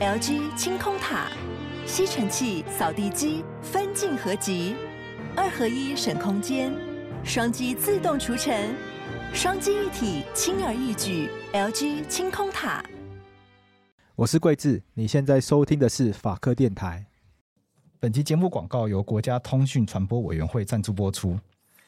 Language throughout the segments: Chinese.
LG 清空塔，吸尘器、扫地机分镜合集，二合一省空间，双击自动除尘，双击一体轻而易举。LG 清空塔。我是贵智，你现在收听的是法科电台。本期节目广告由国家通讯传播委员会赞助播出。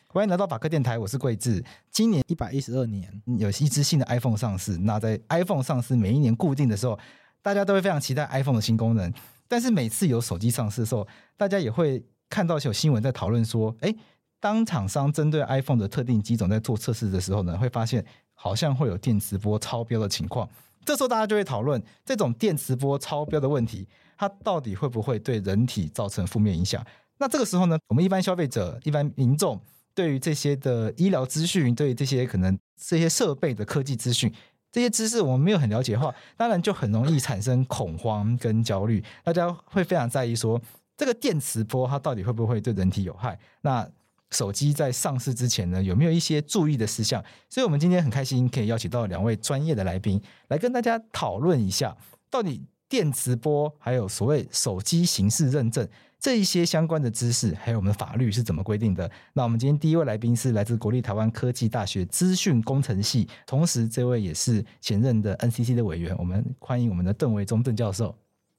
欢迎来到法科电台，我是贵智。今年一百一十二年，有一支新的 iPhone 上市。那在 iPhone 上市每一年固定的时候，大家都会非常期待 iPhone 的新功能。但是每次有手机上市的时候，大家也会看到有新闻在讨论说，诶，当厂商针对 iPhone 的特定机种在做测试的时候呢，会发现好像会有电磁波超标的情况。这时候大家就会讨论这种电磁波超标的问题，它到底会不会对人体造成负面影响？那这个时候呢，我们一般消费者、一般民众。对于这些的医疗资讯，对于这些可能这些设备的科技资讯，这些知识我们没有很了解的话，当然就很容易产生恐慌跟焦虑。大家会非常在意说，这个电磁波它到底会不会对人体有害？那手机在上市之前呢，有没有一些注意的事项？所以，我们今天很开心可以邀请到两位专业的来宾来跟大家讨论一下，到底电磁波还有所谓手机形式认证。这一些相关的知识，还有我们的法律是怎么规定的？那我们今天第一位来宾是来自国立台湾科技大学资讯工程系，同时这位也是前任的 NCC 的委员。我们欢迎我们的邓维中邓教授。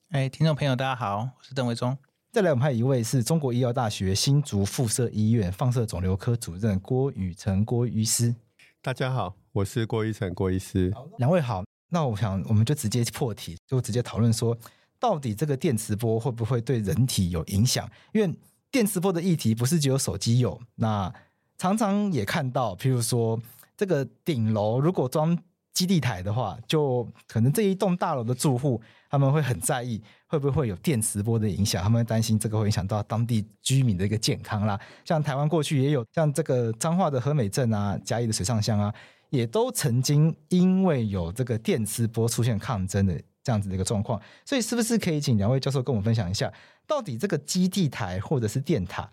哎，听众朋友大家好，我是邓维中。再来，我们还有一位是中国医药大学新竹附设医院放射肿瘤科主任郭宇成郭医师。大家好，我是郭宇成郭医师。两位好，那我想我们就直接破题，就直接讨论说。到底这个电磁波会不会对人体有影响？因为电磁波的议题不是只有手机有，那常常也看到，譬如说这个顶楼如果装基地台的话，就可能这一栋大楼的住户他们会很在意会不会有电磁波的影响，他们会担心这个会影响到当地居民的一个健康啦。像台湾过去也有像这个彰化的和美镇啊、嘉义的水上乡啊，也都曾经因为有这个电磁波出现抗争的。这样子的一个状况，所以是不是可以请两位教授跟我们分享一下，到底这个基地台或者是电塔，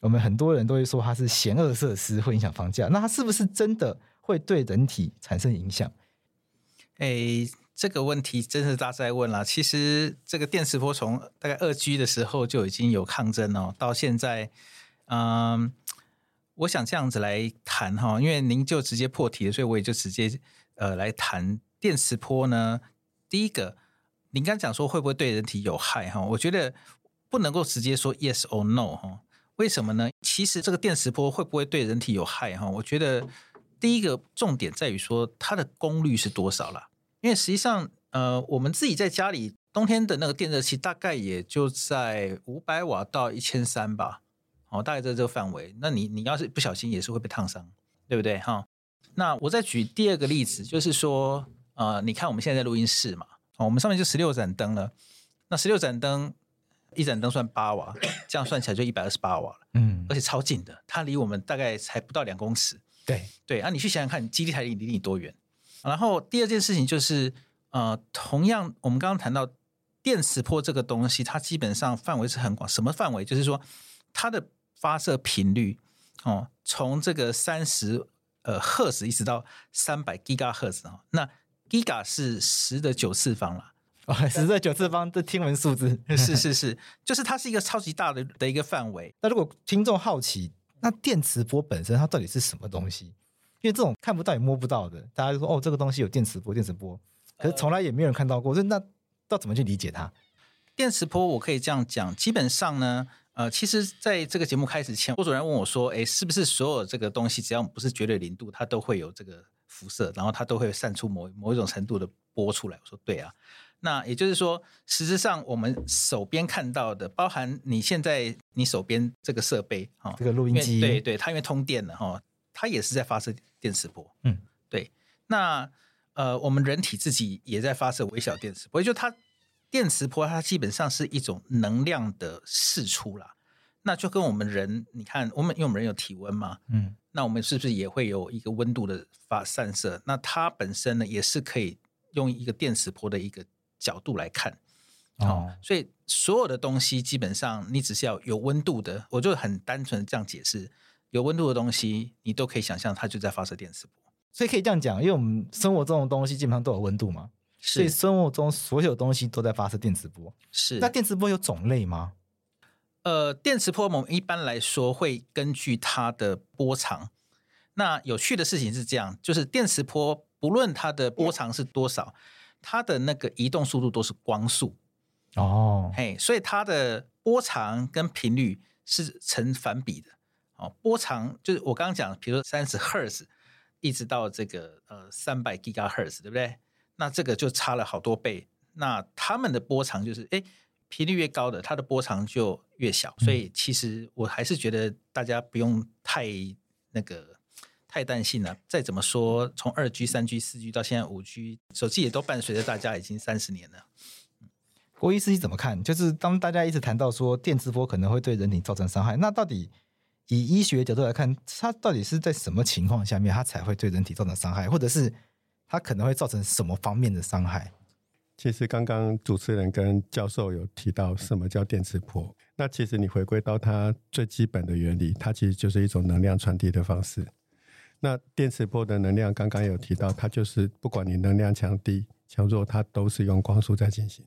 我们很多人都会说它是嫌恶设施，会影响房价，那它是不是真的会对人体产生影响？诶，这个问题真是大在问了。其实这个电磁波从大概二 G 的时候就已经有抗争哦，到现在，嗯，我想这样子来谈哈，因为您就直接破题了，所以我也就直接呃来谈电磁波呢。第一个，你刚讲说会不会对人体有害哈？我觉得不能够直接说 yes or no 哈。为什么呢？其实这个电磁波会不会对人体有害哈？我觉得第一个重点在于说它的功率是多少啦。因为实际上，呃，我们自己在家里冬天的那个电热器大概也就在五百瓦到一千三吧，哦，大概在这个范围。那你你要是不小心也是会被烫伤，对不对哈？那我再举第二个例子，就是说。呃，你看我们现在在录音室嘛，哦，我们上面就十六盏灯了。那十六盏灯，一盏灯算八瓦，这样算起来就一百二十八瓦了。嗯，而且超近的，它离我们大概才不到两公尺。对对，啊，你去想想看，你基地台离离你多远？然后第二件事情就是，呃，同样我们刚刚谈到电磁波这个东西，它基本上范围是很广。什么范围？就是说它的发射频率哦，从这个三十呃赫兹一直到三百吉嘎赫兹啊，那 Giga 是十的九次方了，哦，十的九次方，这天文数字是是是，就是它是一个超级大的的一个范围。那如果听众好奇，那电磁波本身它到底是什么东西？因为这种看不到也摸不到的，大家就说哦，这个东西有电磁波，电磁波，可是从来也没有人看到过，所以那要怎么去理解它？电磁波我可以这样讲，基本上呢，呃，其实在这个节目开始前，郭主任问我说，哎，是不是所有这个东西只要不是绝对零度，它都会有这个？辐射，然后它都会散出某某一种程度的波出来。我说对啊，那也就是说，实质上我们手边看到的，包含你现在你手边这个设备哈，这个录音机，对对，它因为通电了哈，它也是在发射电磁波。嗯，对。那呃，我们人体自己也在发射微小电磁波，也就它电磁波，它基本上是一种能量的释出啦。那就跟我们人，你看，我们因为我们人有体温嘛，嗯。那我们是不是也会有一个温度的发散射？那它本身呢，也是可以用一个电磁波的一个角度来看。哦，所以所有的东西基本上，你只是要有温度的，我就很单纯的这样解释：有温度的东西，你都可以想象它就在发射电磁波。所以可以这样讲，因为我们生活中的东西基本上都有温度嘛。所以生活中所有东西都在发射电磁波。是。那电磁波有种类吗？呃，电磁波我们一般来说会根据它的波长。那有趣的事情是这样，就是电磁波不论它的波长是多少，它的那个移动速度都是光速。哦，嘿，所以它的波长跟频率是成反比的。哦，波长就是我刚刚讲，比如说三十赫兹，一直到这个呃三百吉赫兹，对不对？那这个就差了好多倍。那他们的波长就是，哎，频率越高的，它的波长就越小。所以其实我还是觉得大家不用太那个太担心了。再怎么说，从二 G、三 G、四 G 到现在五 G，手机也都伴随着大家已经三十年了。郭医师你怎么看？就是当大家一直谈到说电磁波可能会对人体造成伤害，那到底？以医学角度来看，它到底是在什么情况下面，它才会对人体造成伤害，或者是它可能会造成什么方面的伤害？其实刚刚主持人跟教授有提到什么叫电磁波，那其实你回归到它最基本的原理，它其实就是一种能量传递的方式。那电磁波的能量刚刚有提到，它就是不管你能量强低强弱，它都是用光速在进行。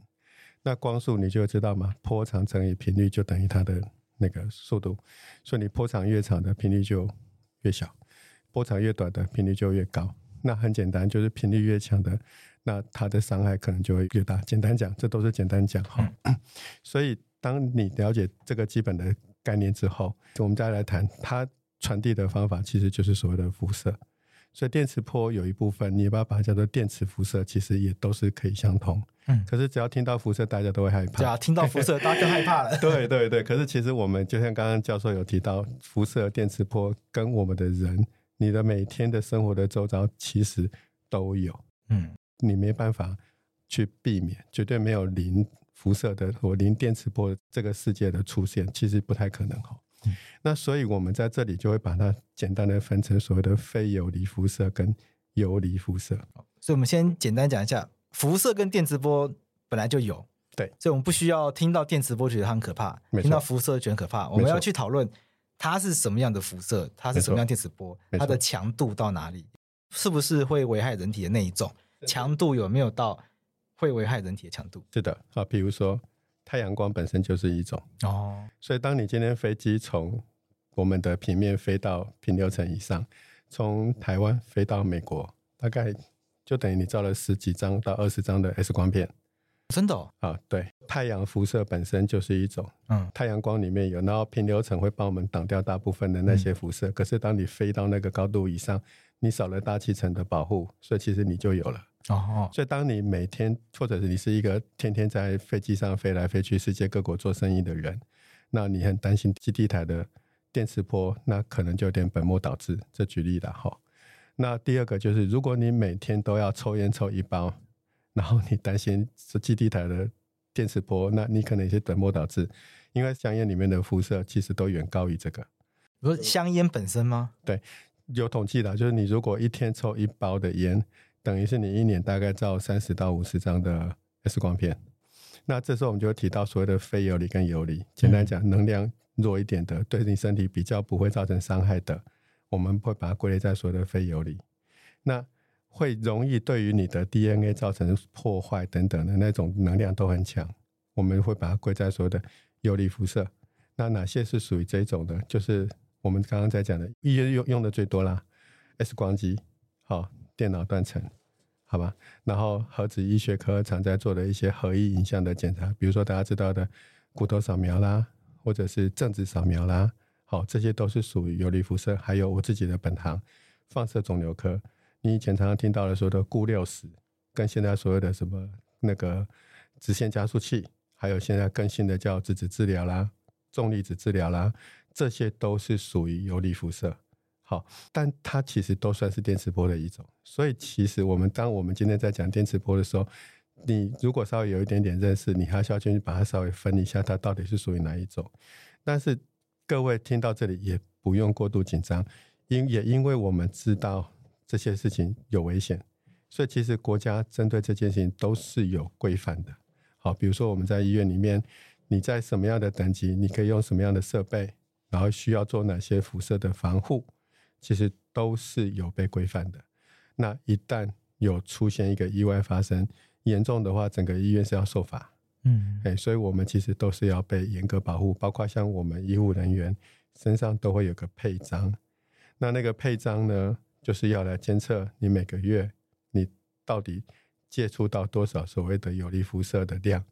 那光速你就知道嘛？波长乘以频率就等于它的。那个速度，所以你波长越长的频率就越小，波长越短的频率就越高。那很简单，就是频率越强的，那它的伤害可能就会越大。简单讲，这都是简单讲哈。所以当你了解这个基本的概念之后，我们再来谈它传递的方法，其实就是所谓的辐射。所以电磁波有一部分，你把它把它叫做电磁辐射，其实也都是可以相通。嗯，可是只要听到辐射，大家都会害怕。对啊，听到辐射，大家就害怕了。对对对，可是其实我们就像刚刚教授有提到，辐射、电磁波跟我们的人，你的每天的生活的周遭其实都有。嗯，你没办法去避免，绝对没有零辐射的或零电磁波这个世界的出现，其实不太可能哈。嗯、那所以，我们在这里就会把它简单的分成所谓的非游离辐射跟游离辐射。所以，我们先简单讲一下，辐射跟电磁波本来就有，对，所以我们不需要听到电磁波觉得它很可怕，听到辐射觉得很可怕。我们要去讨论它是什么样的辐射，它是什么样电磁波，它的强度到哪里，是不是会危害人体的那一种，强度有没有到会危害人体的强度？是的，啊，比如说。太阳光本身就是一种哦，所以当你今天飞机从我们的平面飞到平流层以上，从台湾飞到美国，大概就等于你照了十几张到二十张的 X 光片。真的哦？啊，对，太阳辐射本身就是一种，嗯，太阳光里面有，然后平流层会帮我们挡掉大部分的那些辐射。嗯，可是当你飞到那个高度以上，你少了大气层的保护，所以其实你就有了。哦，所以当你每天，或者是你是一个天天在飞机上飞来飞去世界各国做生意的人，那你很担心基地台的电磁波，那可能就有点本末倒置。这举例了哈。那第二个就是，如果你每天都要抽烟抽一包，然后你担心是基地台的电磁波，那你可能也是本末倒置，因为香烟里面的辐射其实都远高于这个。不是香烟本身吗？对，有统计的，就是你如果一天抽一包的烟。等于是你一年大概照三十到五十张的 X 光片，那这时候我们就会提到所谓的非游离跟游离。简单讲，能量弱一点的，对你身体比较不会造成伤害的，我们会把它归类在所谓的非游离。那会容易对于你的 DNA 造成破坏等等的那种能量都很强，我们会把它归在所谓的游离辐射。那哪些是属于这种的？就是我们刚刚在讲的，医院用用的最多啦，X 光机，好。电脑断层，好吧，然后核子医学科常在做的一些核医影像的检查，比如说大家知道的骨头扫描啦，或者是正子扫描啦，好，这些都是属于游离辐射。还有我自己的本行放射肿瘤科，你以前常常听到的说的钴六十，跟现在所谓的什么那个直线加速器，还有现在更新的叫质子治疗啦、重粒子治疗啦，这些都是属于游离辐射。好，但它其实都算是电磁波的一种，所以其实我们当我们今天在讲电磁波的时候，你如果稍微有一点点认识，你还是要去把它稍微分一下，它到底是属于哪一种。但是各位听到这里也不用过度紧张，因也因为我们知道这些事情有危险，所以其实国家针对这件事情都是有规范的。好，比如说我们在医院里面，你在什么样的等级，你可以用什么样的设备，然后需要做哪些辐射的防护。其实都是有被规范的。那一旦有出现一个意外发生，严重的话，整个医院是要受罚。嗯，哎，所以我们其实都是要被严格保护，包括像我们医护人员身上都会有个配章。那那个配章呢，就是要来监测你每个月你到底接触到多少所谓的有利辐射的量。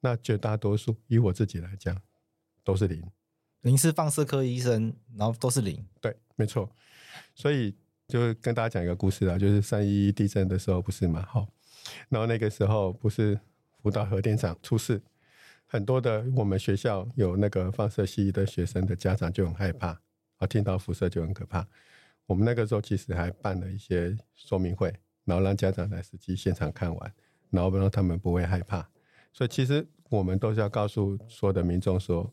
那绝大多数，以我自己来讲，都是零。您是放射科医生，然后都是零。对，没错。所以就跟大家讲一个故事啊，就是三一地震的时候，不是嘛？好，然后那个时候不是。福岛核电厂出事，很多的我们学校有那个放射系的学生的家长就很害怕，啊，听到辐射就很可怕。我们那个时候其实还办了一些说明会，然后让家长来实际现场看完，然后让他们不会害怕。所以其实我们都是要告诉所有的民众说，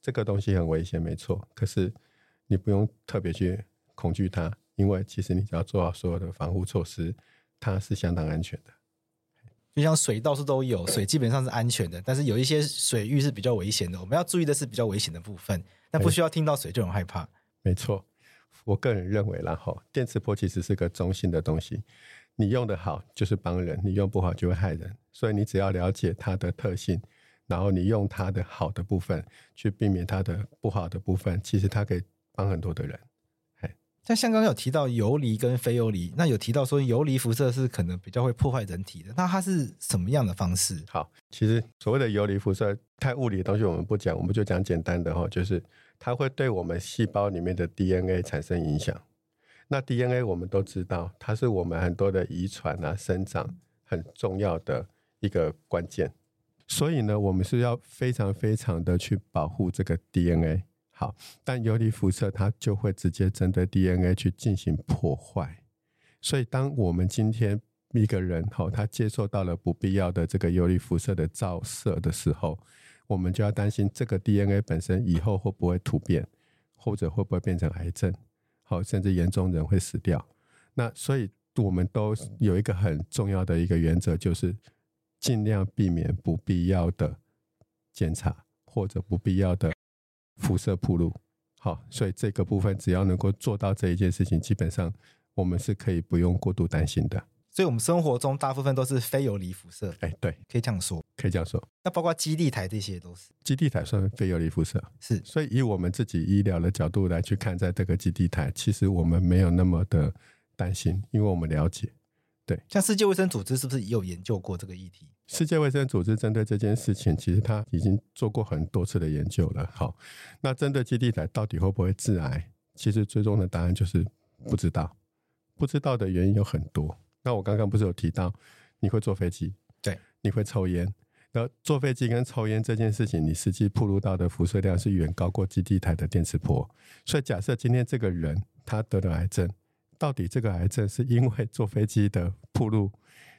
这个东西很危险，没错。可是你不用特别去恐惧它，因为其实你只要做好所有的防护措施，它是相当安全的。就像水到处都有，水基本上是安全的，但是有一些水域是比较危险的，我们要注意的是比较危险的部分，但不需要听到水就很害怕。没错，我个人认为然后，电磁波其实是个中性的东西，你用得好就是帮人，你用不好就会害人，所以你只要了解它的特性，然后你用它的好的部分去避免它的不好的部分，其实它可以帮很多的人。像像刚刚有提到游离跟非游离，那有提到说游离辐射是可能比较会破坏人体的，那它是什么样的方式？好，其实所谓的游离辐射，太物理的东西我们不讲，我们就讲简单的哈，就是它会对我们细胞里面的 DNA 产生影响。那 DNA 我们都知道，它是我们很多的遗传啊、生长很重要的一个关键，所以呢，我们是要非常非常的去保护这个 DNA。好，但游离辐射它就会直接针对 DNA 去进行破坏，所以当我们今天一个人哈，他接受到了不必要的这个游离辐射的照射的时候，我们就要担心这个 DNA 本身以后会不会突变，或者会不会变成癌症，好，甚至严重人会死掉。那所以我们都有一个很重要的一个原则，就是尽量避免不必要的检查或者不必要的。辐射铺路，好，所以这个部分只要能够做到这一件事情，基本上我们是可以不用过度担心的。所以，我们生活中大部分都是非游离辐射。哎，对，可以这样说，可以这样说。那包括基地台这些都是，基地台算非游离辐射，是。所以，以我们自己医疗的角度来去看，在这个基地台，其实我们没有那么的担心，因为我们了解。对，像世界卫生组织是不是也有研究过这个议题？世界卫生组织针对这件事情，其实他已经做过很多次的研究了。好，那针对基地台到底会不会致癌？其实最终的答案就是不知道。不知道的原因有很多。那我刚刚不是有提到，你会坐飞机，对，你会抽烟。那坐飞机跟抽烟这件事情，你实际暴露到的辐射量是远高过基地台的电磁波。所以假设今天这个人他得了癌症。到底这个癌症是因为坐飞机的暴露、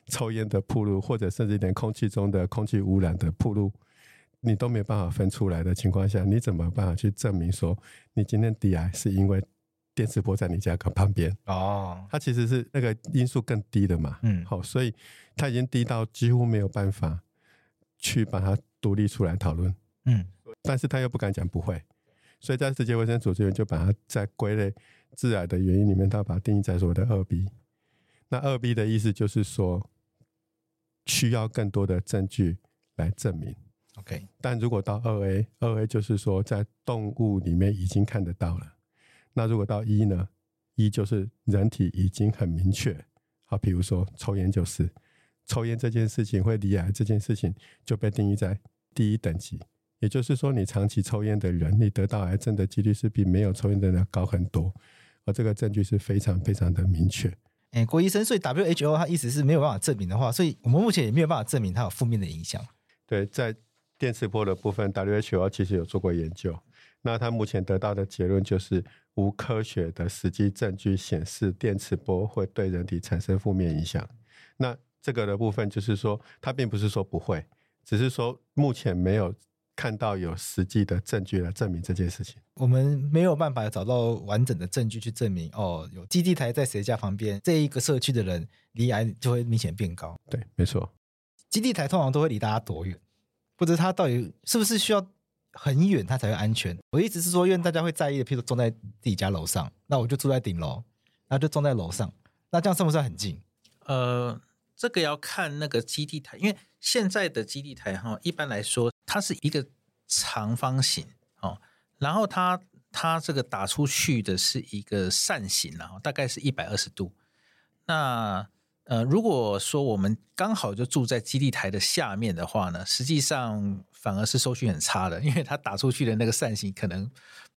抽烟的铺路，或者甚至连空气中的空气污染的铺路，你都没办法分出来的情况下，你怎么办法去证明说你今天得癌是因为电磁波在你家旁边？哦，它其实是那个因素更低的嘛。嗯，好，所以它已经低到几乎没有办法去把它独立出来讨论。嗯，但是他又不敢讲不会，所以在世界卫生组织就把它在归类。致癌的原因里面，他把它定义在所谓的二 B。那二 B 的意思就是说，需要更多的证据来证明。OK，但如果到二 A，二 A 就是说在动物里面已经看得到了。那如果到一呢？一就是人体已经很明确。好，比如说抽烟就是，抽烟这件事情会离癌这件事情就被定义在第一等级。也就是说，你长期抽烟的人，你得到癌症的几率是比没有抽烟的人要高很多。而这个证据是非常非常的明确。哎，郭医生，所以 WHO 它意思是没有办法证明的话，所以我们目前也没有办法证明它有负面的影响。对，在电磁波的部分，WHO 其实有做过研究，那他目前得到的结论就是无科学的实际证据显示电磁波会对人体产生负面影响。那这个的部分就是说，它并不是说不会，只是说目前没有。看到有实际的证据来证明这件事情，我们没有办法找到完整的证据去证明哦，有基地台在谁家旁边，这一个社区的人离癌就会明显变高。对，没错。基地台通常都会离大家多远？不知它到底是不是需要很远它才会安全？我意思是说，因为大家会在意的，譬如说装在自己家楼上，那我就住在顶楼，那就装在楼上，那这样算不算很近？呃。这个要看那个基地台，因为现在的基地台哈，一般来说它是一个长方形哦，然后它它这个打出去的是一个扇形，然后大概是一百二十度。那呃，如果说我们刚好就住在基地台的下面的话呢，实际上反而是收讯很差的，因为它打出去的那个扇形可能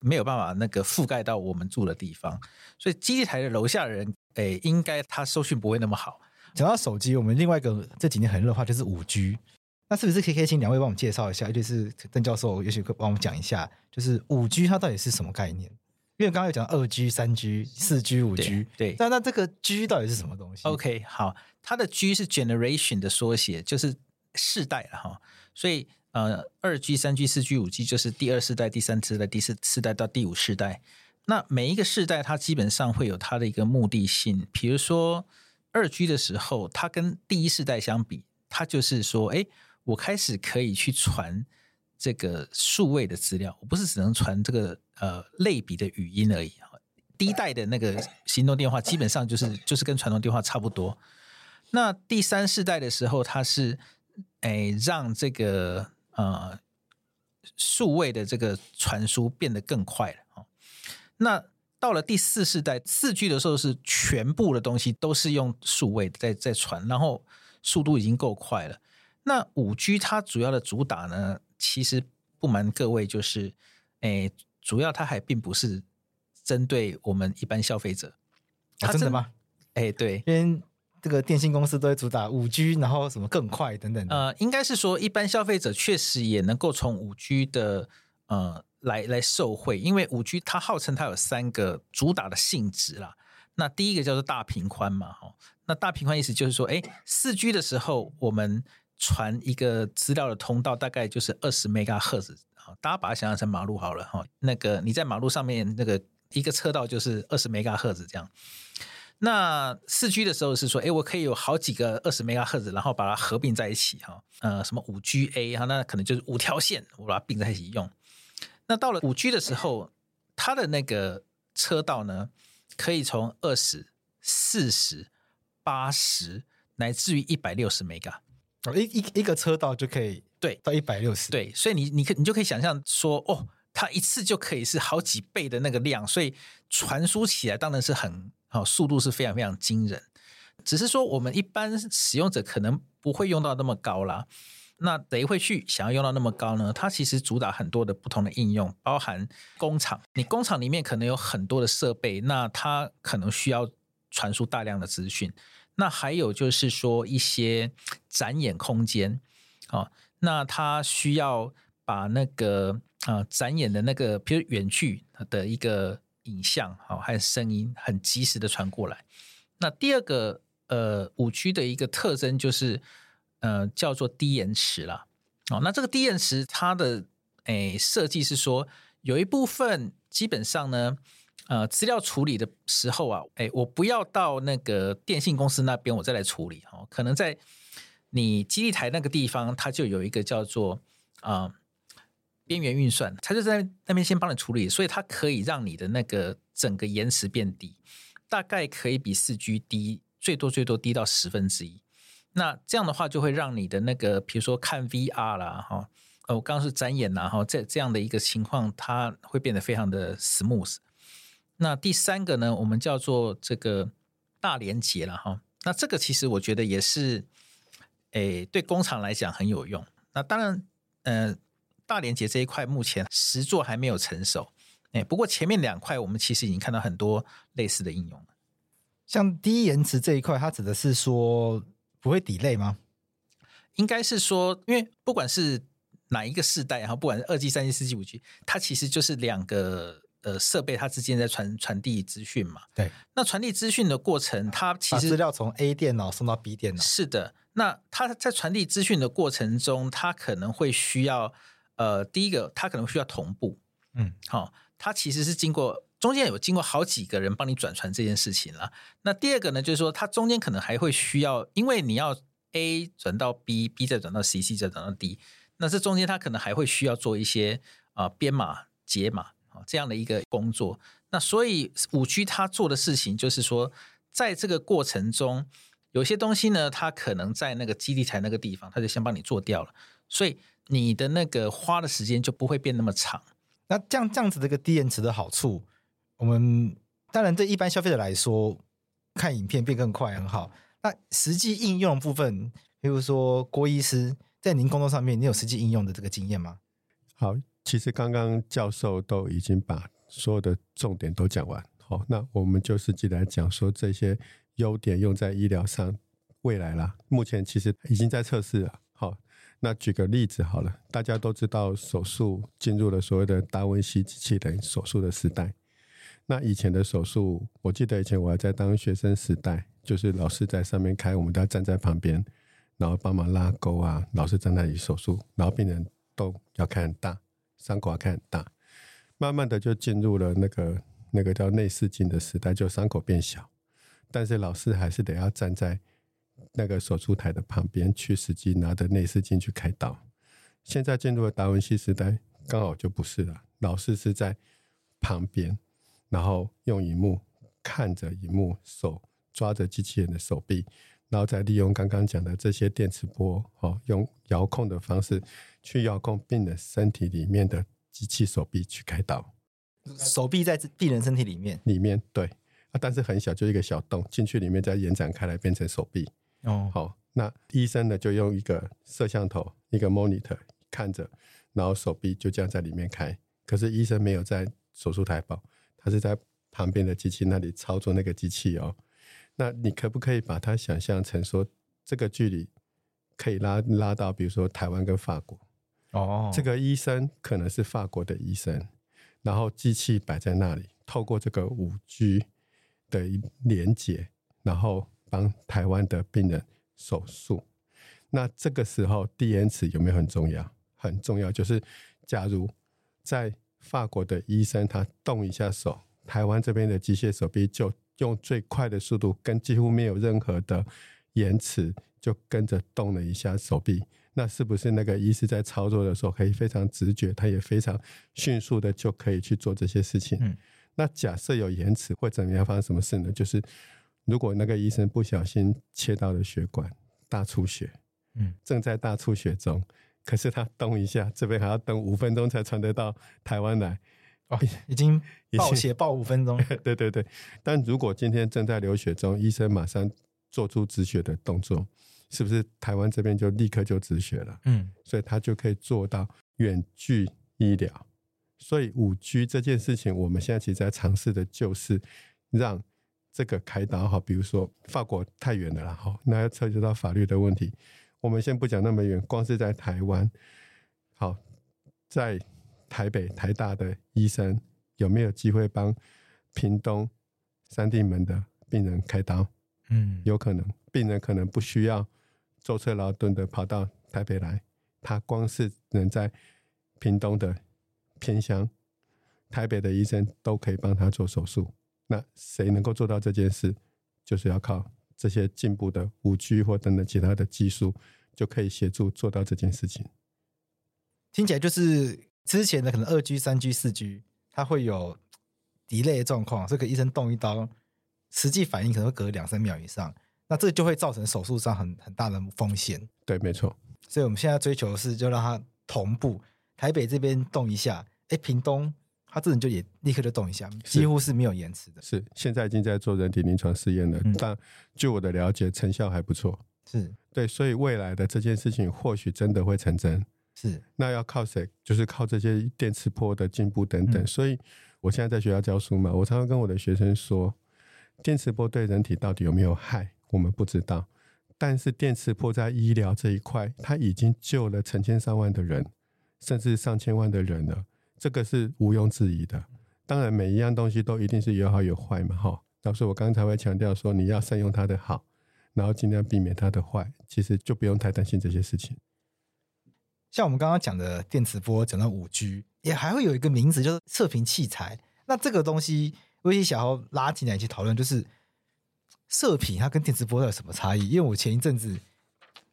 没有办法那个覆盖到我们住的地方，所以基地台的楼下的人，诶，应该他收讯不会那么好。讲到手机，我们另外一个这几年很热的话就是五 G，那是不是可以请两位帮我们介绍一下？尤其是邓教授，也许可以帮我们讲一下，就是五 G 它到底是什么概念？因为刚刚有讲二 G、三 G、四 G、五 G，对，那那这个 G 到底是什么东西？OK，好，它的 G 是 generation 的缩写，就是世代了哈。所以呃，二 G、三 G、四 G、五 G 就是第二世代、第三世代、第四世代到第五世代。那每一个世代它基本上会有它的一个目的性，比如说二 G 的时候，它跟第一世代相比，它就是说，哎，我开始可以去传。这个数位的资料，我不是只能传这个呃类比的语音而已。第一代的那个行动电话基本上就是就是跟传统电话差不多。那第三世代的时候，它是诶让这个呃数位的这个传输变得更快了啊。那到了第四世代四 G 的时候，是全部的东西都是用数位在在传，然后速度已经够快了。那五 G 它主要的主打呢？其实不瞒各位，就是，诶，主要它还并不是针对我们一般消费者。哦，真的吗？诶，对，因为这个电信公司都会主打五 G，然后什么更快等等。呃，应该是说一般消费者确实也能够从五 G 的呃来来受惠，因为五 G 它号称它有三个主打的性质啦。那第一个叫做大频宽嘛，哈，那大频宽意思就是说，诶，四 G 的时候我们。传一个资料的通道大概就是二十 mega 赫兹，大家把它想象成马路好了哈。那个你在马路上面那个一个车道就是二十 mega 赫兹这样。那四 G 的时候是说，哎，我可以有好几个二十 mega 赫兹，然后把它合并在一起哈。呃，什么五 GA 哈，那可能就是五条线，我把它并在一起用。那到了五 G 的时候，它的那个车道呢，可以从二十、四十、八十乃至于一百六十 mega。哦，一一一个车道就可以对到一百六十，对，所以你你可你就可以想象说，哦，它一次就可以是好几倍的那个量，所以传输起来当然是很好，速度是非常非常惊人。只是说我们一般使用者可能不会用到那么高啦。那谁会去想要用到那么高呢？它其实主打很多的不同的应用，包含工厂，你工厂里面可能有很多的设备，那它可能需要传输大量的资讯。那还有就是说一些展演空间，哦，那它需要把那个啊、展演的那个，比如远距的一个影像，好、哦，还有声音，很及时的传过来。那第二个呃五 G 的一个特征就是呃叫做低延迟啦。哦，那这个低延迟它的诶设计是说有一部分基本上呢。呃，资料处理的时候啊，哎，我不要到那个电信公司那边，我再来处理哦。可能在你基地台那个地方，它就有一个叫做啊、边缘运算，它就在那边先帮你处理，所以它可以让你的那个整个延迟变低，大概可以比四 G 低，最多最多低到十分之一。那这样的话，就会让你的那个，比如说看 VR 啦，哈，呃，我刚刚是展演呐，哈，这这样的一个情况，它会变得非常的 smooth。那第三个呢，我们叫做这个大连结了哈。那这个其实我觉得也是，诶，对工厂来讲很有用。那当然，呃，大连结这一块目前实作还没有成熟，诶，不过前面两块我们其实已经看到很多类似的应用了。像低延迟这一块，它指的是说不会 delay 吗？应该是说，因为不管是哪一个世代，然后不管是二 G、三 G、四 G、五 G，它其实就是两个。呃，设备它之间在传传递资讯嘛？对。那传递资讯的过程，它其实资料从 A 电脑送到 B 电脑。是的。那它在传递资讯的过程中，它可能会需要呃，第一个，它可能需要同步。嗯。好、哦，它其实是经过中间有经过好几个人帮你转传这件事情了。那第二个呢，就是说它中间可能还会需要，因为你要 A 转到 B，B 再转到 C，C 再转到 D，那这中间它可能还会需要做一些啊、编码解码啊。这样的一个工作，那所以五 G 它做的事情就是说，在这个过程中，有些东西呢，它可能在那个基地台那个地方，它就先帮你做掉了，所以你的那个花的时间就不会变那么长。那这样这样子的一个低延迟的好处，我们当然对一般消费者来说，看影片变更快很好。那实际应用部分，比如说郭医师在您工作上面，你有实际应用的这个经验吗？好，其实刚刚教授都已经把所有的重点都讲完。好，那我们就实际来讲说这些优点用在医疗上，未来啦，目前其实已经在测试了。好，那举个例子好了，大家都知道手术进入了所谓的达文西机器人手术的时代。那以前的手术，我记得以前我还在当学生时代。就是老师在上面开，我们都要站在旁边，然后帮忙拉钩啊。老师在那里手术，然后病人都要看很大，伤口要看很大。慢慢的就进入了那个那个叫内视镜的时代，就伤口变小，但是老师还是得要站在那个手术台的旁边，去实际拿着内视镜去开刀。现在进入了达文西时代，刚好就不是了，老师是在旁边，然后用荧幕看着荧幕手。抓着机器人的手臂，然后再利用刚刚讲的这些电磁波，哦，用遥控的方式去遥控病人身体里面的机器手臂去开刀。手臂在病人身体里面，里面对啊，但是很小，就一个小洞进去里面，再延展开来变成手臂。哦，好，那医生呢就用一个摄像头，一个 monitor 看着，然后手臂就这样在里面开。可是医生没有在手术台抱，他是在旁边的机器那里操作那个机器哦。那你可不可以把它想象成说，这个距离可以拉拉到，比如说台湾跟法国哦，这个医生可能是法国的医生，然后机器摆在那里，透过这个五 G 的连接，然后帮台湾的病人手术。那这个时候低延迟有没有很重要？很重要，就是假如在法国的医生他动一下手，台湾这边的机械手臂就。用最快的速度，跟几乎没有任何的延迟，就跟着动了一下手臂。那是不是那个医师在操作的时候可以非常直觉，他也非常迅速的就可以去做这些事情？嗯。那假设有延迟会怎么样？发生什么事呢？就是如果那个医生不小心切到了血管，大出血，嗯，正在大出血中，可是他动一下，这边还要等五分钟才传得到台湾来。哦，已经暴血爆五分钟。对对对，但如果今天正在流血中，医生马上做出止血的动作，是不是台湾这边就立刻就止血了？嗯，所以他就可以做到远距医疗。所以五 G 这件事情，我们现在其实在尝试的就是让这个开刀哈，比如说法国太远了啦，哈，那要涉及到法律的问题。我们先不讲那么远，光是在台湾，好在。台北、台大的医生有没有机会帮屏东三地门的病人开刀？嗯，有可能，病人可能不需要舟车劳顿的跑到台北来，他光是能在屏东的偏乡，台北的医生都可以帮他做手术。那谁能够做到这件事？就是要靠这些进步的五 G 或等等其他的技术，就可以协助做到这件事情。听起来就是。之前的可能二 G、三 G、四 G，它会有 delay 的状况，这个医生动一刀，实际反应可能会隔两三秒以上，那这就会造成手术上很很大的风险。对，没错。所以我们现在追求的是，就让它同步，台北这边动一下，哎，屏东它这人就也立刻就动一下，几乎是没有延迟的。是，现在已经在做人体临床试验了，嗯、但据我的了解，成效还不错。是对，所以未来的这件事情或许真的会成真。是，那要靠谁？就是靠这些电磁波的进步等等。嗯、所以我现在在学校教书嘛，我常常跟我的学生说，电磁波对人体到底有没有害，我们不知道。但是电磁波在医疗这一块，它已经救了成千上万的人，甚至上千万的人了，这个是毋庸置疑的。当然，每一样东西都一定是有好有坏嘛，哈。到时候我刚才会强调说，你要善用它的好，然后尽量避免它的坏，其实就不用太担心这些事情。像我们刚刚讲的电磁波，讲到五 G，也还会有一个名字，就是射频器材。那这个东西，我也想要拉进来一起讨论，就是射频它跟电磁波有什么差异？因为我前一阵子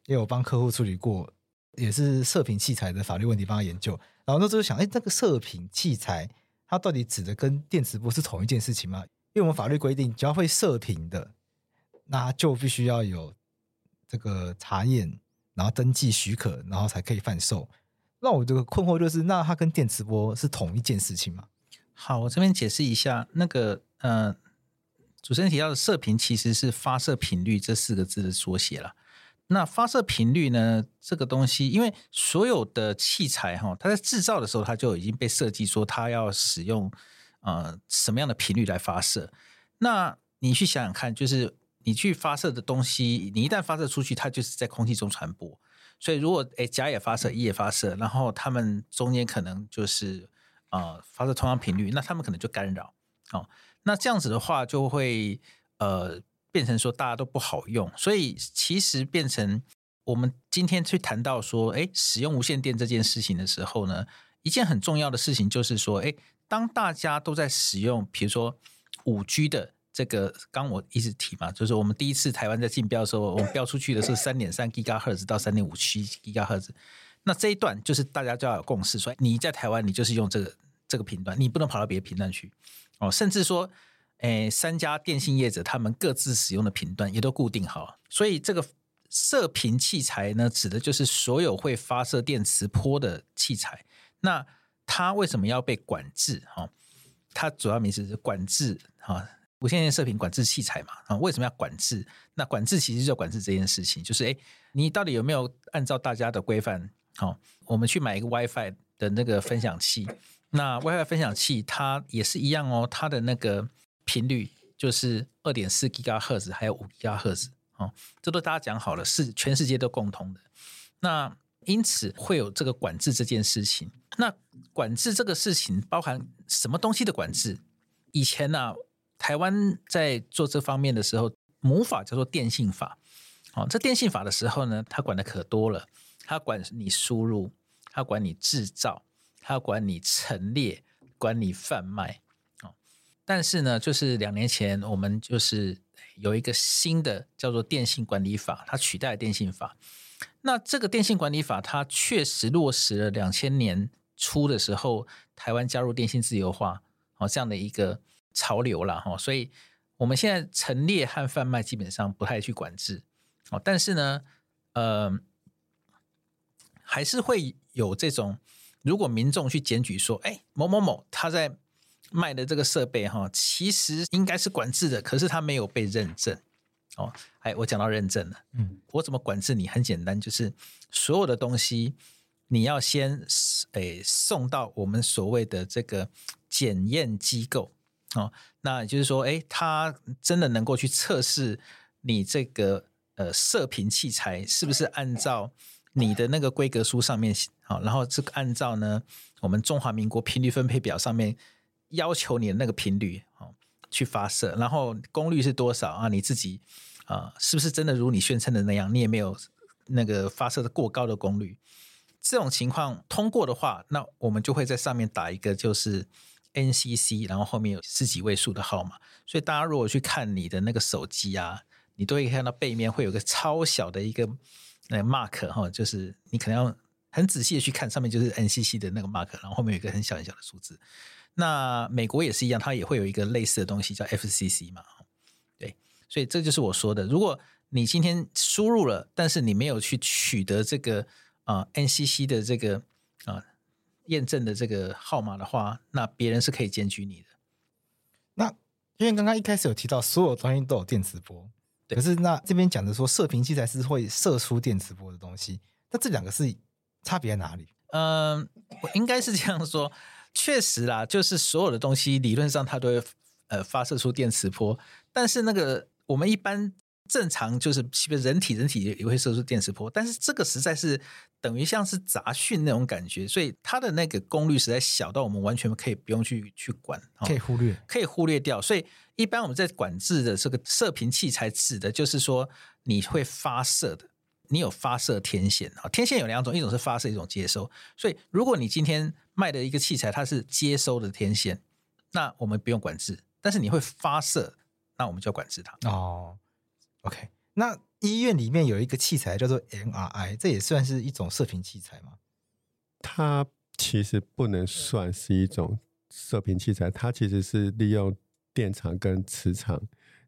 也有帮客户处理过，也是射频器材的法律问题，帮他研究。然后那时候想，哎，这个射频器材它到底指的跟电磁波是同一件事情吗？因为我们法律规定，只要会射频的，那就必须要有这个查验，然后登记许可，然后才可以贩售。那我这个困惑就是，那它跟电磁波是同一件事情吗？好，我这边解释一下，那个呃，主持人提到的射频其实是发射频率这四个字的缩写了。那发射频率呢，这个东西，因为所有的器材哈，它在制造的时候，它就已经被设计说它要使用呃什么样的频率来发射。那你去想想看，就是你去发射的东西，你一旦发射出去，它就是在空气中传播。所以，如果诶甲也发射，乙也发射，然后他们中间可能就是呃发射同样频率，那他们可能就干扰哦。那这样子的话，就会呃变成说大家都不好用。所以其实变成我们今天去谈到说，诶使用无线电这件事情的时候呢，一件很重要的事情就是说，诶当大家都在使用，比如说五 G 的。这个刚我一直提嘛，就是我们第一次台湾在竞标的时候，我们标出去的是三点三吉赫兹到三点五七吉赫兹。那这一段就是大家就要有共识，说你在台湾你就是用这个这个频段，你不能跑到别的频段去哦。甚至说，诶，三家电信业者他们各自使用的频段也都固定好，所以这个射频器材呢，指的就是所有会发射电磁波的器材。那它为什么要被管制？哈，它主要名词是管制哈。无线电射频管制器材嘛，啊，为什么要管制？那管制其实就管制这件事情，就是诶，你到底有没有按照大家的规范？好，我们去买一个 WiFi 的那个分享器，那 WiFi 分享器它也是一样哦，它的那个频率就是二点四吉赫兹，还有五吉赫兹，哦，这都大家讲好了，是全世界都共同的。那因此会有这个管制这件事情。那管制这个事情包含什么东西的管制？以前呢、啊？台湾在做这方面的时候，母法叫做电信法。哦，这电信法的时候呢，它管的可多了，它管你输入，它管你制造，它管你陈列，管你贩卖。但是呢，就是两年前我们就是有一个新的叫做电信管理法，它取代了电信法。那这个电信管理法，它确实落实了两千年初的时候，台湾加入电信自由化，哦，这样的一个。潮流了哈，所以我们现在陈列和贩卖基本上不太去管制哦，但是呢，呃，还是会有这种，如果民众去检举说，哎，某某某他在卖的这个设备哈，其实应该是管制的，可是它没有被认证哦。哎，我讲到认证了，嗯，我怎么管制你？很简单，就是所有的东西你要先诶送到我们所谓的这个检验机构。哦，那也就是说，哎，他真的能够去测试你这个呃射频器材是不是按照你的那个规格书上面，好，然后这个按照呢我们中华民国频率分配表上面要求你的那个频率，哦，去发射，然后功率是多少啊？你自己啊，是不是真的如你宣称的那样？你也没有那个发射的过高的功率，这种情况通过的话，那我们就会在上面打一个就是。NCC，然后后面有十几位数的号码，所以大家如果去看你的那个手机啊，你都会看到背面会有个超小的一个那个 mark 哈，就是你可能要很仔细的去看，上面就是 NCC 的那个 mark，然后后面有一个很小很小的数字。那美国也是一样，它也会有一个类似的东西叫 FCC 嘛，对，所以这就是我说的，如果你今天输入了，但是你没有去取得这个啊、呃、NCC 的这个啊。呃验证的这个号码的话，那别人是可以检举你的。那因为刚刚一开始有提到，所有东西都有电磁波，可是那这边讲的说射频器材是会射出电磁波的东西，那这两个是差别在哪里？嗯，我应该是这样说，确实啦，就是所有的东西理论上它都会呃发射出电磁波，但是那个我们一般。正常就是，人体人体也会射出电磁波，但是这个实在是等于像是杂讯那种感觉，所以它的那个功率实在小到我们完全可以不用去去管，可以忽略，可以忽略掉。所以一般我们在管制的这个射频器材，指的就是说你会发射的，你有发射天线啊。天线有两种，一种是发射，一种接收。所以如果你今天卖的一个器材它是接收的天线，那我们不用管制，但是你会发射，那我们就要管制它哦。OK，那医院里面有一个器材叫做 MRI，这也算是一种射频器材吗？它其实不能算是一种射频器材，它其实是利用电场跟磁场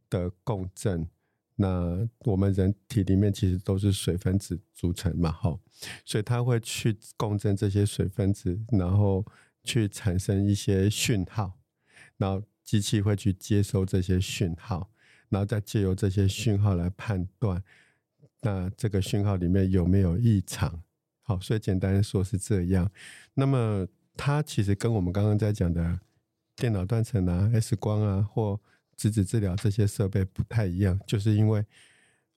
的共振那我们人体里面其实都是水分子组成嘛，哈，所以它会去共振这些水分子，然后去产生一些讯号，然后机器会去接收这些讯号，然后再借由这些讯号来判断，那这个讯号里面有没有异常？好，所以简单说是这样。那么它其实跟我们刚刚在讲的电脑断层啊、X 光啊或质子治疗这些设备不太一样，就是因为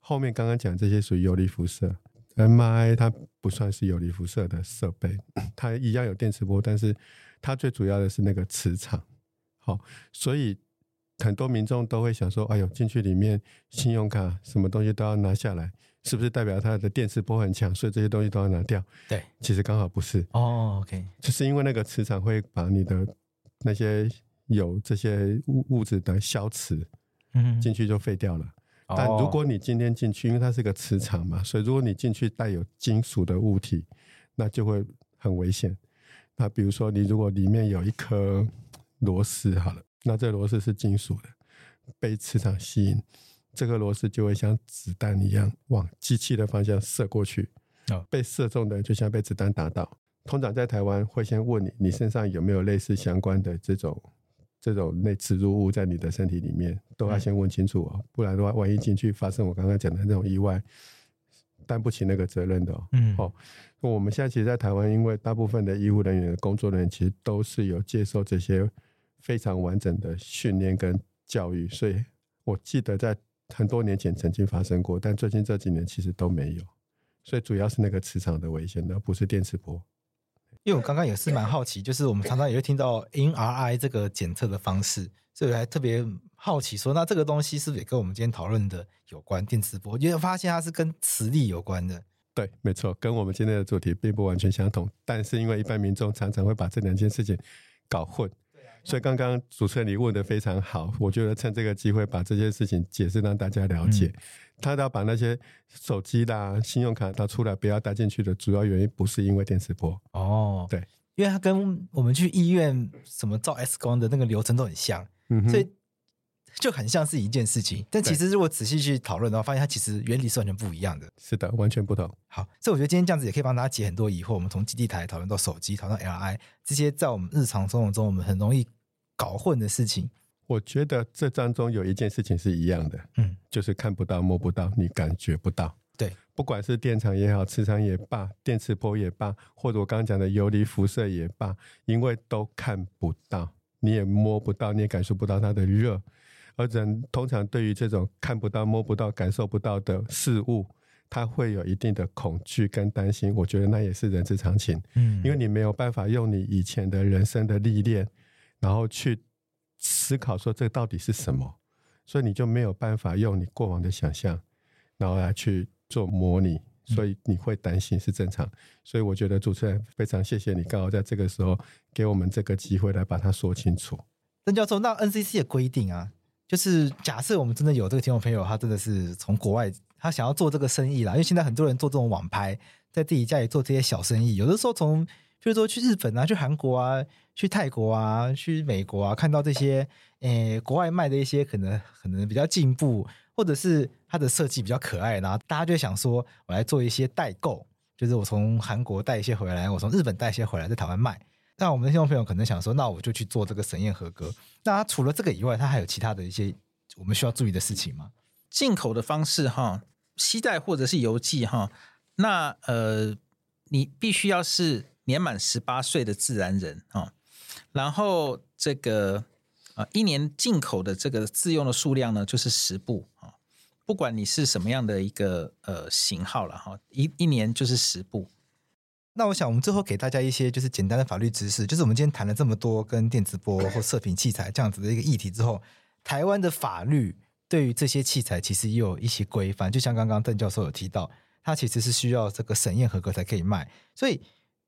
后面刚刚讲这些属于游离辐射，MRI 它不算是游离辐射的设备，它一样有电磁波，但是它最主要的是那个磁场。好，所以很多民众都会想说：“哎呦，进去里面信用卡什么东西都要拿下来，是不是代表它的电磁波很强？所以这些东西都要拿掉？”对，其实刚好不是。哦，OK，就是因为那个磁场会把你的那些。有这些物物质的消磁，嗯，进去就废掉了。嗯、但如果你今天进去，因为它是个磁场嘛，所以如果你进去带有金属的物体，那就会很危险。那比如说，你如果里面有一颗螺丝，好了，那这螺丝是金属的，被磁场吸引，这个螺丝就会像子弹一样往机器的方向射过去。被射中的就像被子弹打到。通常在台湾会先问你，你身上有没有类似相关的这种。这种内植入物在你的身体里面，都要先问清楚哦，嗯、不然的话，万一进去发生我刚刚讲的那种意外，担不起那个责任的哦。嗯，哦，我们现在其实，在台湾，因为大部分的医护人员、工作人员其实都是有接受这些非常完整的训练跟教育，所以我记得在很多年前曾经发生过，但最近这几年其实都没有。所以主要是那个磁场的危险，而不是电磁波。因为我刚刚也是蛮好奇，就是我们常常也会听到 NRI 这个检测的方式，所以我还特别好奇说，那这个东西是不是也跟我们今天讨论的有关电磁波？因为发现它是跟磁力有关的。对，没错，跟我们今天的主题并不完全相同，但是因为一般民众常常会把这两件事情搞混。所以刚刚主持人你问的非常好，我觉得趁这个机会把这些事情解释让大家了解。嗯、他要把那些手机啦、信用卡拿出来不要带进去的主要原因，不是因为电磁波哦，对，因为它跟我们去医院什么照 X 光的那个流程都很像，所以就很像是一件事情。但其实如果仔细去讨论的话，发现它其实原理是完全不一样的。是的，完全不同。好，所以我觉得今天这样子也可以帮大家解很多疑惑。我们从基地台讨论到手机，讨论到 MRI 这些，在我们日常生活中我们很容易。搞混的事情，我觉得这当中有一件事情是一样的，嗯，就是看不到、摸不到，你感觉不到。对，不管是电场也好，磁场也罢，电磁波也罢，或者我刚刚讲的游离辐射也罢，因为都看不到，你也摸不到，你也感受不到它的热。而人通常对于这种看不到、摸不到、感受不到的事物，他会有一定的恐惧跟担心。我觉得那也是人之常情，嗯，因为你没有办法用你以前的人生的历练。然后去思考说这到底是什么，所以你就没有办法用你过往的想象，然后来去做模拟，所以你会担心是正常。所以我觉得主持人非常谢谢你，刚好在这个时候给我们这个机会来把它说清楚。邓教授，那 NCC 的规定啊，就是假设我们真的有这个听众朋友，他真的是从国外，他想要做这个生意啦，因为现在很多人做这种网拍，在自己家里做这些小生意，有的时候从。就是说去日本啊，去韩国啊，去泰国啊，去美国啊，看到这些诶、国外卖的一些可能可能比较进步，或者是它的设计比较可爱，然后大家就想说，我来做一些代购，就是我从韩国带一些回来，我从日本带一些回来，在台湾卖。那我们的听众朋友可能想说，那我就去做这个审验合格。那除了这个以外，它还有其他的一些我们需要注意的事情吗？进口的方式哈，携带或者是邮寄哈，那呃，你必须要是。年满十八岁的自然人啊，然后这个啊，一年进口的这个自用的数量呢，就是十部啊。不管你是什么样的一个呃型号了哈，一一年就是十部。那我想，我们最后给大家一些就是简单的法律知识，就是我们今天谈了这么多跟电磁波或射频器材这样子的一个议题之后，台湾的法律对于这些器材其实也有一些规范，就像刚刚邓教授有提到，它其实是需要这个审验合格才可以卖，所以。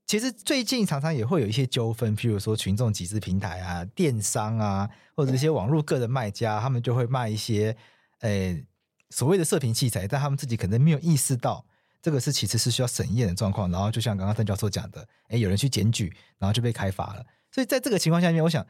其实最近常常也会有一些纠纷，譬如说群众集资平台啊、电商啊，或者一些网络个人卖家，他们就会卖一些诶所谓的射频器材，但他们自己可能没有意识到这个是其实是需要审验的状况。然后就像刚刚邓教授讲的，诶有人去检举，然后就被开罚了。所以在这个情况下面，我想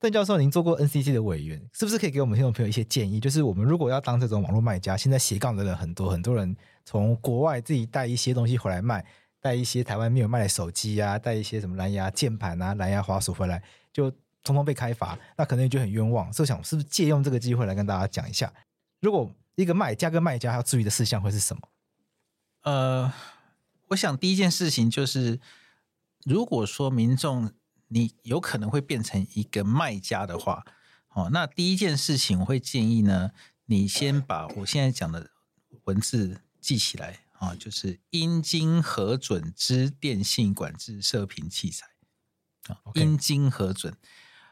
邓教授，您做过 NCC 的委员，是不是可以给我们听众朋友一些建议？就是我们如果要当这种网络卖家，现在斜杠的人很多，很多人从国外自己带一些东西回来卖，带一些台湾没有卖的手机啊，带一些什么蓝牙键盘啊、蓝牙滑鼠回来，就通通被开罚，那可能就很冤枉。所以想是不是借用这个机会来跟大家讲一下，如果一个卖家跟卖家要注意的事项会是什么？呃，我想第一件事情就是，如果说民众。你有可能会变成一个卖家的话，哦，那第一件事情我会建议呢，你先把我现在讲的文字记起来啊，就是应经核准之电信管制射频器材啊，应经核准。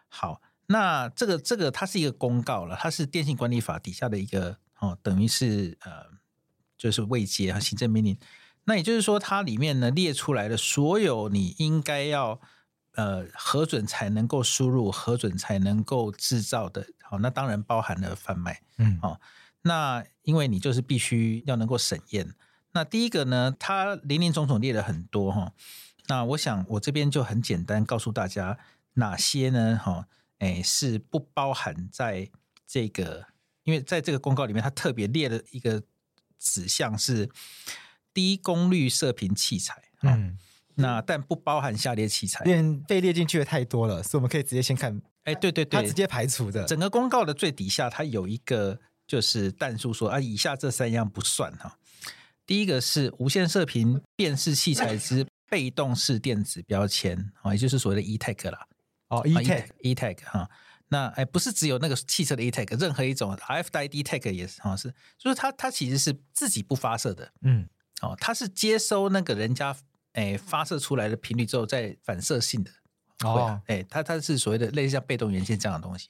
好，那这个这个它是一个公告了，它是电信管理法底下的一个哦，等于是呃，就是未接啊，行政命令。那也就是说，它里面呢列出来的所有你应该要。呃，核准才能够输入，核准才能够制造的，好，那当然包含了贩卖，嗯，好，那因为你就是必须要能够审验。那第一个呢，它林林总总列了很多哈，那我想我这边就很简单告诉大家哪些呢，哈，哎，是不包含在这个，因为在这个公告里面，它特别列了一个指向是低功率射频器材，嗯。那但不包含下列器材，因为被列进去的太多了，所以我们可以直接先看。哎，对对对，它直接排除的。整个公告的最底下，它有一个就是弹数说啊，以下这三样不算哈。第一个是无线射频辨识器材之被动式电子标签啊，也就是所谓的 e-tag 啦。哦，e-tag e-tag 哈。那哎，不是只有那个汽车的 e-tag，任何一种 RFID tag 也是哈，是就是它它其实是自己不发射的。嗯，哦，它是接收那个人家。哎，发射出来的频率之后再反射性的哦，哎，它它是所谓的类似像被动元件这样的东西，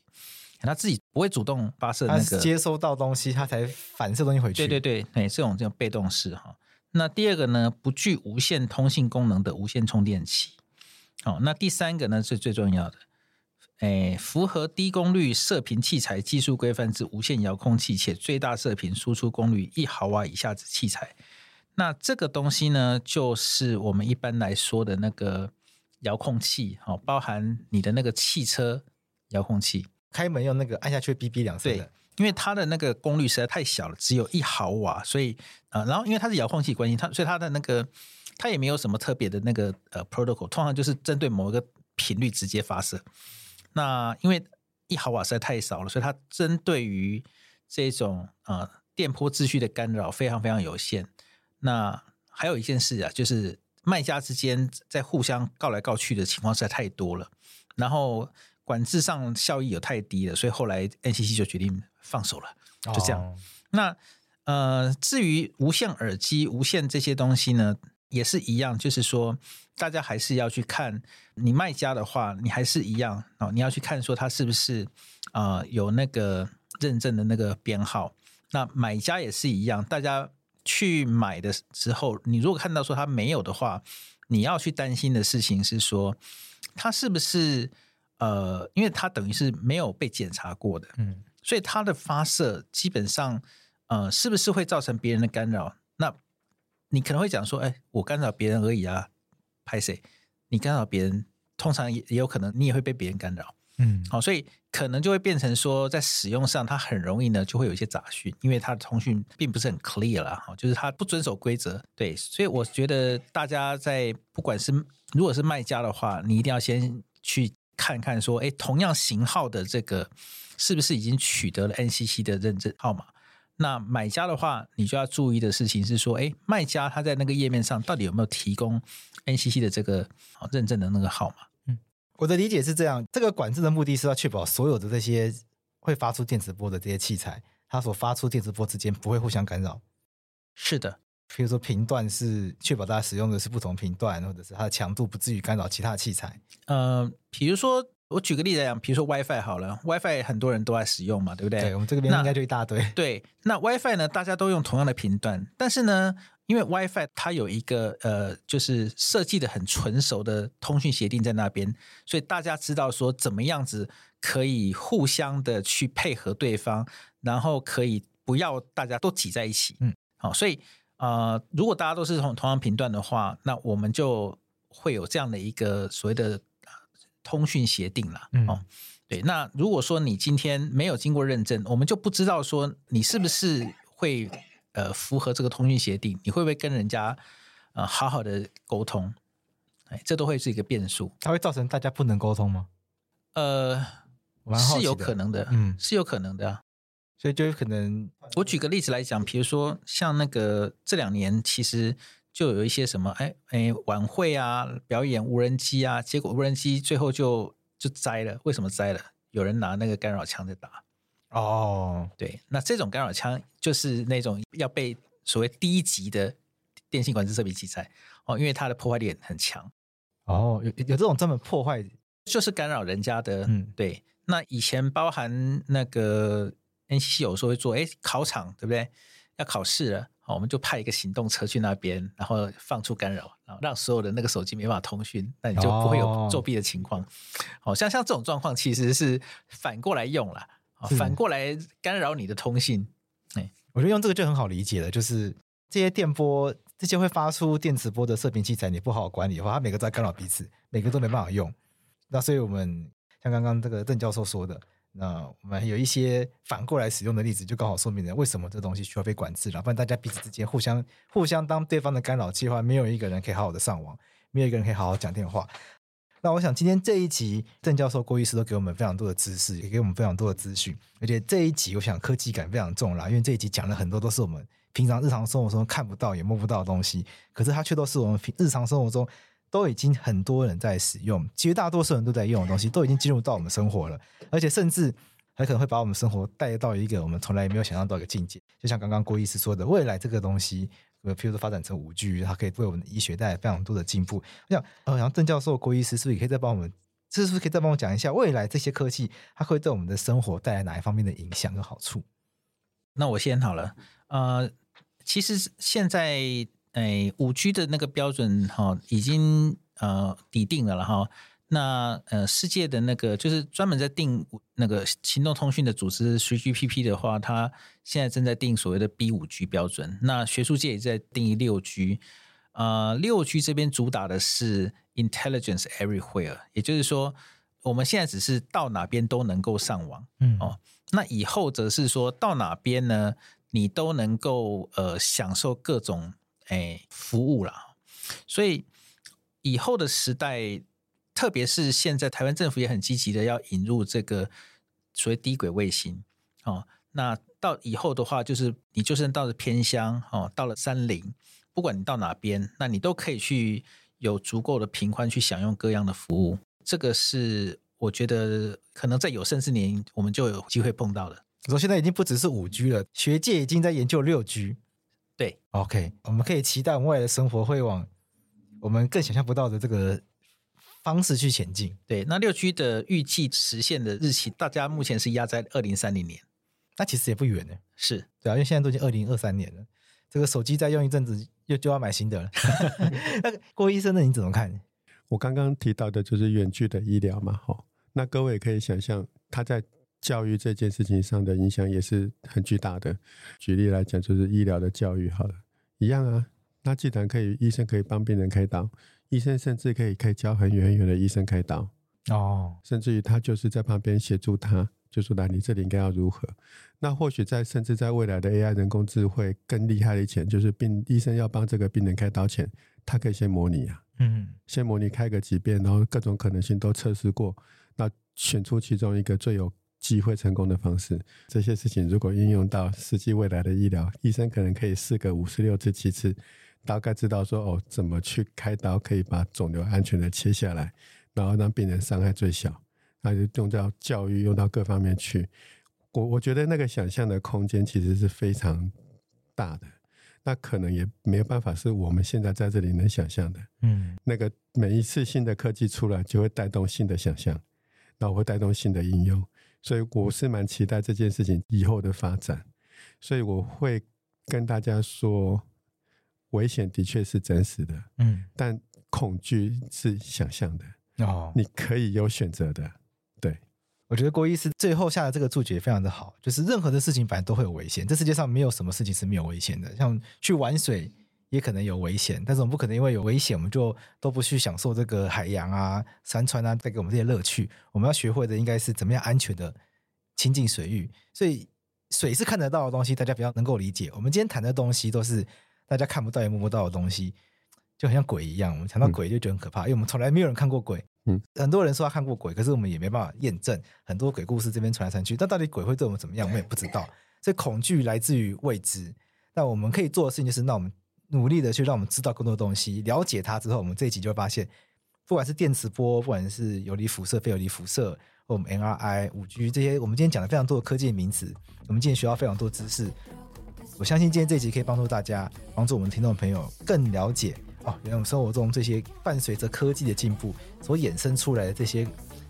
它自己不会主动发射那个接收到东西，它才反射东西回去。对对对，哎，这种这种被动式哈。那第二个呢，不具无线通信功能的无线充电器。好，那第三个呢是最重要的，哎，符合低功率射频器材技术规范之无线遥控器，且最大射频输出功率一毫瓦以下之器材。那这个东西呢，就是我们一般来说的那个遥控器，好，包含你的那个汽车遥控器，开门用那个按下去哔哔两声。对，因为它的那个功率实在太小了，只有一毫瓦，所以啊、然后因为它是遥控器关系，它所以它的那个它也没有什么特别的那个呃 protocol，通常就是针对某一个频率直接发射。那因为一毫瓦实在太少了，所以它针对于这种、呃、电波秩序的干扰非常非常有限。那还有一件事啊，就是卖家之间在互相告来告去的情况实在太多了，然后管制上效益有太低了，所以后来 NCC 就决定放手了，就这样。哦、那呃，至于无线耳机、无线这些东西呢，也是一样，就是说大家还是要去看，你卖家的话，你还是一样哦，你要去看说它是不是啊、呃、有那个认证的那个编号。那买家也是一样，大家。去买的时候，你如果看到说它没有的话，你要去担心的事情是说，它是不是呃，因为它等于是没有被检查过的，嗯，所以它的发射基本上呃，是不是会造成别人的干扰？那你可能会讲说，哎，我干扰别人而已啊，拍谁？你干扰别人，通常也也有可能你也会被别人干扰。嗯，好，所以可能就会变成说，在使用上它很容易呢，就会有一些杂讯，因为它的通讯并不是很 clear 啦，哈，就是它不遵守规则。对，所以我觉得大家在不管是如果是卖家的话，你一定要先去看看说，哎，同样型号的这个是不是已经取得了 NCC 的认证号码？那买家的话，你就要注意的事情是说，哎，卖家他在那个页面上到底有没有提供 NCC 的这个认证的那个号码？嗯我的理解是这样，这个管制的目的是要确保所有的这些会发出电磁波的这些器材，它所发出电磁波之间不会互相干扰。是的，比如说频段是确保大家使用的是不同频段，或者是它的强度不至于干扰其他器材。呃，比如说我举个例子来讲，比如说 WiFi 好了，WiFi 很多人都在使用嘛，对不对？对，我们这边应该就一大堆。对，那 WiFi 呢，大家都用同样的频段，但是呢。因为 WiFi 它有一个呃，就是设计的很纯熟的通讯协定在那边，所以大家知道说怎么样子可以互相的去配合对方，然后可以不要大家都挤在一起。嗯，好，所以呃，如果大家都是同同样频段的话，那我们就会有这样的一个所谓的通讯协定了。嗯，哦，对，那如果说你今天没有经过认证，我们就不知道说你是不是会呃符合这个通讯协定，你会不会跟人家呃好好的沟通？哎，这都会是一个变数。它会造成大家不能沟通吗？呃，是有可能的，嗯，是有可能的啊。所以就有可能，我举个例子来讲，比如说像那个这两年，其实就有一些什么，哎哎，晚会啊，表演无人机啊，结果无人机最后就。就栽了，为什么栽了？有人拿那个干扰枪在打。哦，对，那这种干扰枪就是那种要被所谓低级的电信管制设备击裁哦，因为它的破坏力很强。哦，有有这种专门破坏，就是干扰人家的。嗯，对。那以前包含那个 NCC 有时候会做，哎，考场对不对？要考试了。好我们就派一个行动车去那边，然后放出干扰，然后让所有的那个手机没办法通讯，那你就不会有作弊的情况。好、哦、像像这种状况，其实是反过来用了，反过来干扰你的通信。哎，我觉得用这个就很好理解了，就是这些电波，这些会发出电磁波的射频器材，你不好好管理的话，它每个都在干扰彼此，每个都没办法用。那所以我们像刚刚这个邓教授说的。那我们有一些反过来使用的例子，就刚好说明了为什么这东西需要被管制了。不然大家彼此之间互相互相当对方的干扰器的话，没有一个人可以好好的上网，没有一个人可以好好讲电话。那我想今天这一集郑教授、郭医师都给我们非常多的知识，也给我们非常多的资讯。而且这一集我想科技感非常重啦，因为这一集讲了很多都是我们平常日常生活中看不到也摸不到的东西，可是它却都是我们日常生活中。都已经很多人在使用，绝大多数人都在用的东西，都已经进入到我们生活了，而且甚至还可能会把我们生活带到一个我们从来没有想象到一个境界。就像刚刚郭医师说的，未来这个东西，呃，譬如说发展成五 G，它可以为我们的医学带来非常多的进步。我想，呃，然后邓教授、郭医师是不是也可以再帮我们，是不是可以再帮我讲一下，未来这些科技它会对我们的生活带来哪一方面的影响跟好处？那我先好了，呃，其实现在。哎，五 G 的那个标准哈，已经呃底定了了哈。那呃，世界的那个就是专门在定那个行动通讯的组织 3GPP 的话，它现在正在定所谓的 B 五 G 标准。那学术界也在定义六 G。呃，六 G 这边主打的是 Intelligence Everywhere，也就是说，我们现在只是到哪边都能够上网。嗯哦，那以后则是说到哪边呢，你都能够呃享受各种。哎，服务了，所以以后的时代，特别是现在台湾政府也很积极的要引入这个所谓低轨卫星哦。那到以后的话，就是你就算到了偏乡哦，到了山林，不管你到哪边，那你都可以去有足够的频宽去享用各样的服务。这个是我觉得可能在有生之年我们就有机会碰到的。我说现在已经不只是五 G 了，学界已经在研究六 G。对，OK，我们可以期待我们未来的生活会往我们更想象不到的这个方式去前进。对，那六 G 的预计实现的日期，大家目前是压在二零三零年，那其实也不远呢。是对啊，因为现在都已经二零二三年了，这个手机再用一阵子又就要买新的了。那郭医生，那你怎么看？我刚刚提到的就是远距的医疗嘛，哈，那各位可以想象他在。教育这件事情上的影响也是很巨大的。举例来讲，就是医疗的教育，好了，一样啊。那既然可以，医生可以帮病人开刀，医生甚至可以可以教很远很远的医生开刀哦，甚至于他就是在旁边协助他，就说：“来，你这里应该要如何？”那或许在甚至在未来的 AI 人工智慧更厉害的一点，就是病医生要帮这个病人开刀前，他可以先模拟啊，嗯，先模拟开个几遍，然后各种可能性都测试过，那选出其中一个最有。机会成功的方式，这些事情如果应用到实际未来的医疗，医生可能可以试个五十六次、七次，大概知道说哦，怎么去开刀可以把肿瘤安全的切下来，然后让病人伤害最小。那就用到教育，用到各方面去。我我觉得那个想象的空间其实是非常大的，那可能也没有办法是我们现在在这里能想象的。嗯，那个每一次新的科技出来，就会带动新的想象，然后会带动新的应用。所以我是蛮期待这件事情以后的发展，所以我会跟大家说，危险的确是真实的，嗯，但恐惧是想象的哦，你可以有选择的，对。我觉得郭医师最后下的这个注解非常的好，就是任何的事情反正都会有危险，这世界上没有什么事情是没有危险的，像去玩水也可能有危险，但是我们不可能因为有危险，我们就都不去享受这个海洋啊、山川啊带给我们这些乐趣。我们要学会的应该是怎么样安全的亲近水域。所以水是看得到的东西，大家比较能够理解。我们今天谈的东西都是大家看不到也摸不到的东西，就很像鬼一样。我们谈到鬼就觉得很可怕，嗯、因为我们从来没有人看过鬼。嗯，很多人说他看过鬼，可是我们也没办法验证。很多鬼故事这边传来传去，但到底鬼会对我们怎么样，我们也不知道。所以恐惧来自于未知。那我们可以做的事情就是，那我们。努力的去让我们知道更多东西，了解它之后，我们这一集就会发现，不管是电磁波，不管是游离辐射、非游离辐射，或我们 NRI、五 G 这些，我们今天讲了非常多的科技名词，我们今天学到非常多知识。我相信今天这一集可以帮助大家，帮助我们听众朋友更了解哦，原来我们生活中这些伴随着科技的进步所衍生出来的这些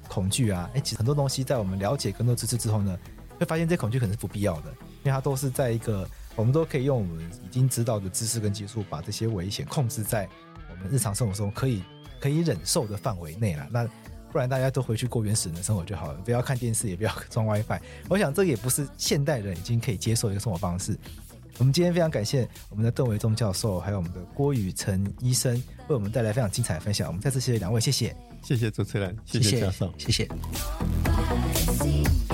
恐惧啊，哎，其实很多东西在我们了解更多知识之后呢，会发现这恐惧可能是不必要的，因为它都是在一个。我们都可以用我们已经知道的知识跟技术，把这些危险控制在我们日常生活中可以可以忍受的范围内了。那不然大家都回去过原始人的生活就好了，不要看电视，也不要 装 WiFi。我想这个也不是现代人已经可以接受的一个生活方式。我们今天非常感谢我们的邓维忠教授，还有我们的郭宇辰医生为我们带来非常精彩的分享。我们再次谢谢两位，谢谢，谢谢主持人，谢谢教授，谢谢。谢谢